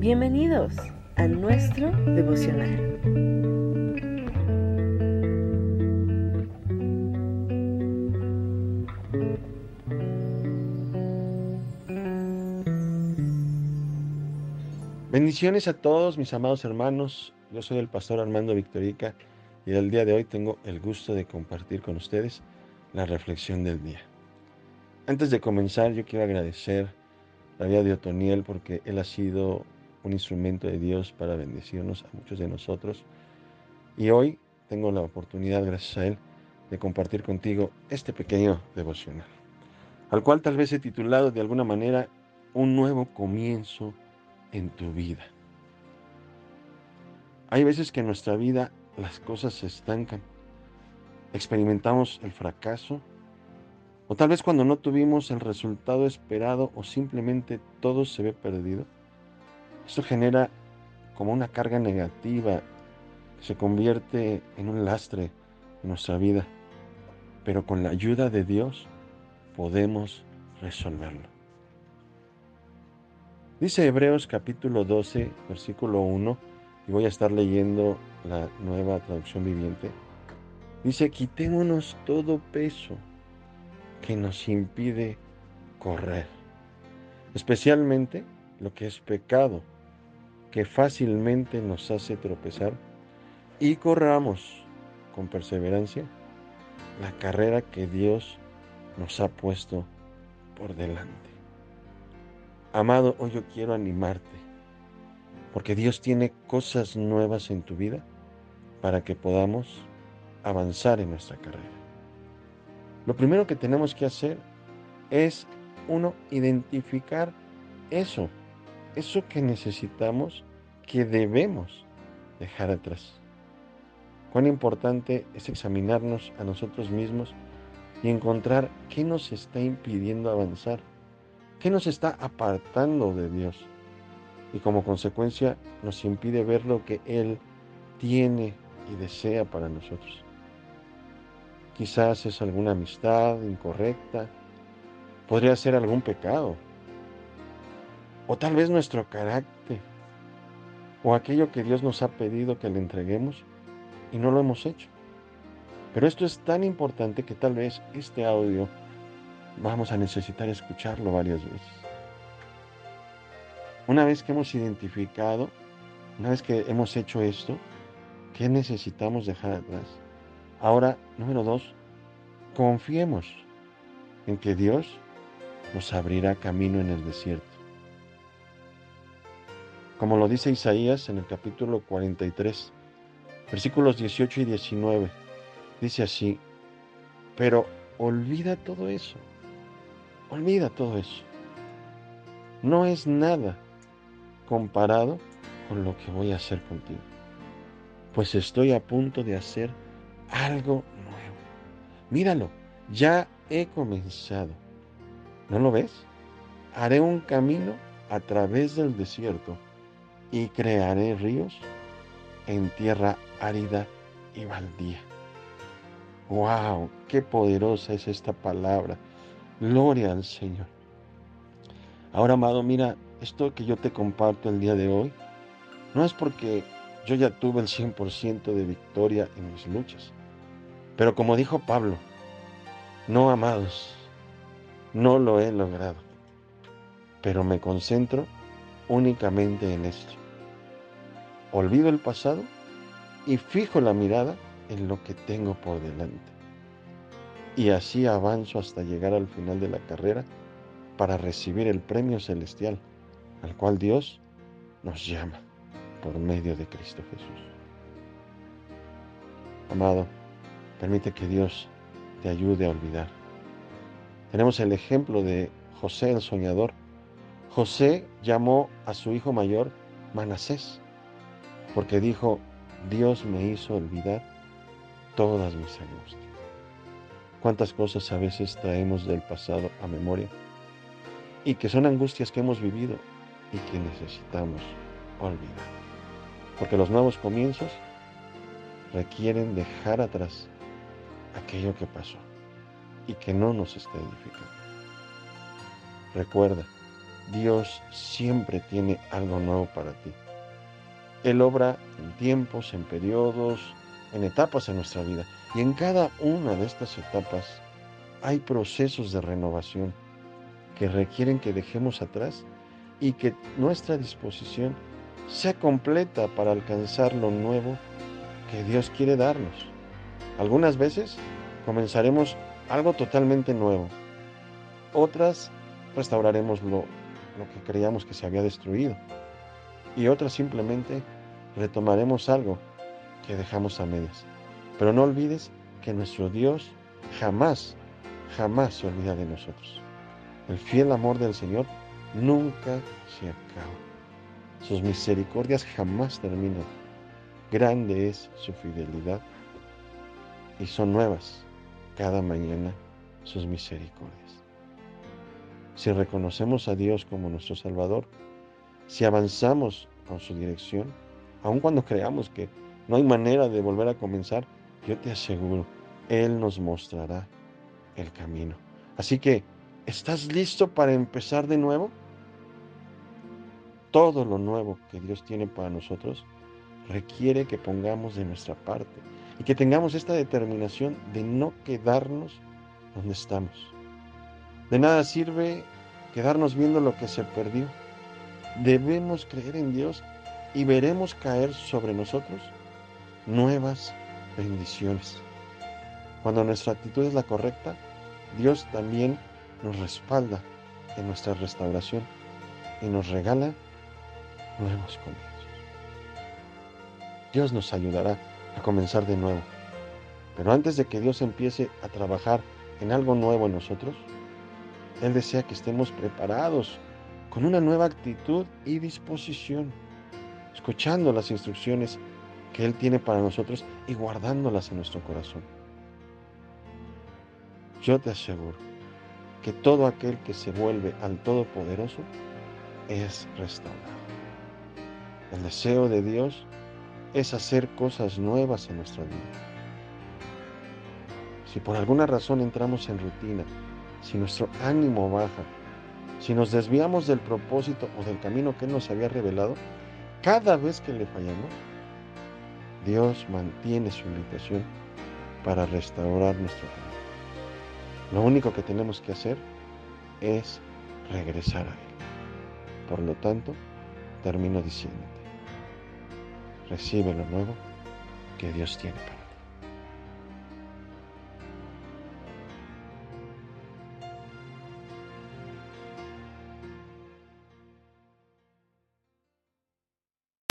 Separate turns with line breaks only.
Bienvenidos a nuestro devocional.
Bendiciones a todos mis amados hermanos. Yo soy el pastor Armando Victorica y el día de hoy tengo el gusto de compartir con ustedes la reflexión del día. Antes de comenzar, yo quiero agradecer la vida de Otoniel porque él ha sido un instrumento de Dios para bendecirnos a muchos de nosotros. Y hoy tengo la oportunidad, gracias a Él, de compartir contigo este pequeño devocional, al cual tal vez he titulado de alguna manera Un nuevo comienzo en tu vida. Hay veces que en nuestra vida las cosas se estancan, experimentamos el fracaso, o tal vez cuando no tuvimos el resultado esperado o simplemente todo se ve perdido. Esto genera como una carga negativa que se convierte en un lastre en nuestra vida. Pero con la ayuda de Dios podemos resolverlo. Dice Hebreos capítulo 12, versículo 1, y voy a estar leyendo la nueva traducción viviente. Dice, quitémonos todo peso que nos impide correr, especialmente lo que es pecado que fácilmente nos hace tropezar y corramos con perseverancia la carrera que Dios nos ha puesto por delante. Amado, hoy yo quiero animarte, porque Dios tiene cosas nuevas en tu vida para que podamos avanzar en nuestra carrera. Lo primero que tenemos que hacer es, uno, identificar eso eso que necesitamos, que debemos dejar atrás. Cuán importante es examinarnos a nosotros mismos y encontrar qué nos está impidiendo avanzar, qué nos está apartando de Dios y como consecuencia nos impide ver lo que Él tiene y desea para nosotros. Quizás es alguna amistad incorrecta, podría ser algún pecado o tal vez nuestro carácter, o aquello que Dios nos ha pedido que le entreguemos y no lo hemos hecho. Pero esto es tan importante que tal vez este audio vamos a necesitar escucharlo varias veces. Una vez que hemos identificado, una vez que hemos hecho esto, ¿qué necesitamos dejar atrás? Ahora, número dos, confiemos en que Dios nos abrirá camino en el desierto. Como lo dice Isaías en el capítulo 43, versículos 18 y 19. Dice así, pero olvida todo eso, olvida todo eso. No es nada comparado con lo que voy a hacer contigo, pues estoy a punto de hacer algo nuevo. Míralo, ya he comenzado. ¿No lo ves? Haré un camino a través del desierto y crearé ríos en tierra árida y baldía. ¡Wow! ¡Qué poderosa es esta palabra! Gloria al Señor. Ahora, amado, mira, esto que yo te comparto el día de hoy, no es porque yo ya tuve el 100% de victoria en mis luchas. Pero como dijo Pablo, no amados, no lo he logrado. Pero me concentro únicamente en esto olvido el pasado y fijo la mirada en lo que tengo por delante. Y así avanzo hasta llegar al final de la carrera para recibir el premio celestial al cual Dios nos llama por medio de Cristo Jesús. Amado, permite que Dios te ayude a olvidar. Tenemos el ejemplo de José el soñador. José llamó a su hijo mayor Manasés porque dijo, Dios me hizo olvidar todas mis angustias. ¿Cuántas cosas a veces traemos del pasado a memoria? Y que son angustias que hemos vivido y que necesitamos olvidar. Porque los nuevos comienzos requieren dejar atrás aquello que pasó y que no nos está edificando. Recuerda, Dios siempre tiene algo nuevo para ti. Él obra en tiempos, en periodos, en etapas en nuestra vida. Y en cada una de estas etapas hay procesos de renovación que requieren que dejemos atrás y que nuestra disposición sea completa para alcanzar lo nuevo que Dios quiere darnos. Algunas veces comenzaremos algo totalmente nuevo. Otras restauraremos lo, lo que creíamos que se había destruido. Y otras simplemente retomaremos algo que dejamos a medias. Pero no olvides que nuestro Dios jamás, jamás se olvida de nosotros. El fiel amor del Señor nunca se acaba. Sus misericordias jamás terminan. Grande es su fidelidad y son nuevas cada mañana sus misericordias. Si reconocemos a Dios como nuestro Salvador, si avanzamos con su dirección, aun cuando creamos que no hay manera de volver a comenzar, yo te aseguro, Él nos mostrará el camino. Así que, ¿estás listo para empezar de nuevo? Todo lo nuevo que Dios tiene para nosotros requiere que pongamos de nuestra parte y que tengamos esta determinación de no quedarnos donde estamos. De nada sirve quedarnos viendo lo que se perdió. Debemos creer en Dios y veremos caer sobre nosotros nuevas bendiciones. Cuando nuestra actitud es la correcta, Dios también nos respalda en nuestra restauración y nos regala nuevos comienzos. Dios nos ayudará a comenzar de nuevo. Pero antes de que Dios empiece a trabajar en algo nuevo en nosotros, Él desea que estemos preparados con una nueva actitud y disposición, escuchando las instrucciones que Él tiene para nosotros y guardándolas en nuestro corazón. Yo te aseguro que todo aquel que se vuelve al Todopoderoso es restaurado. El deseo de Dios es hacer cosas nuevas en nuestra vida. Si por alguna razón entramos en rutina, si nuestro ánimo baja, si nos desviamos del propósito o del camino que nos había revelado, cada vez que le fallamos, Dios mantiene su invitación para restaurar nuestro vida. Lo único que tenemos que hacer es regresar a Él. Por lo tanto, termino diciéndote, recibe lo nuevo que Dios tiene para ti.